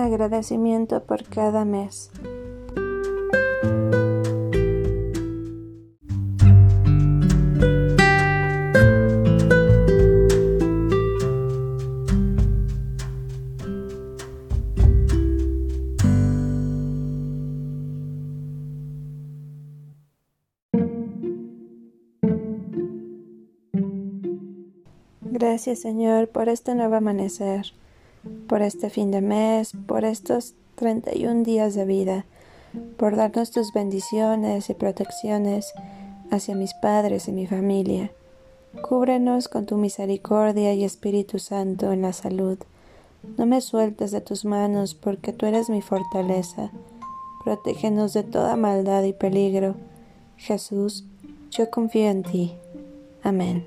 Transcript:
Agradecimiento por cada mes. Gracias Señor por este nuevo amanecer por este fin de mes, por estos 31 días de vida, por darnos tus bendiciones y protecciones hacia mis padres y mi familia. Cúbrenos con tu misericordia y Espíritu Santo en la salud. No me sueltes de tus manos porque tú eres mi fortaleza. Protégenos de toda maldad y peligro. Jesús, yo confío en ti. Amén.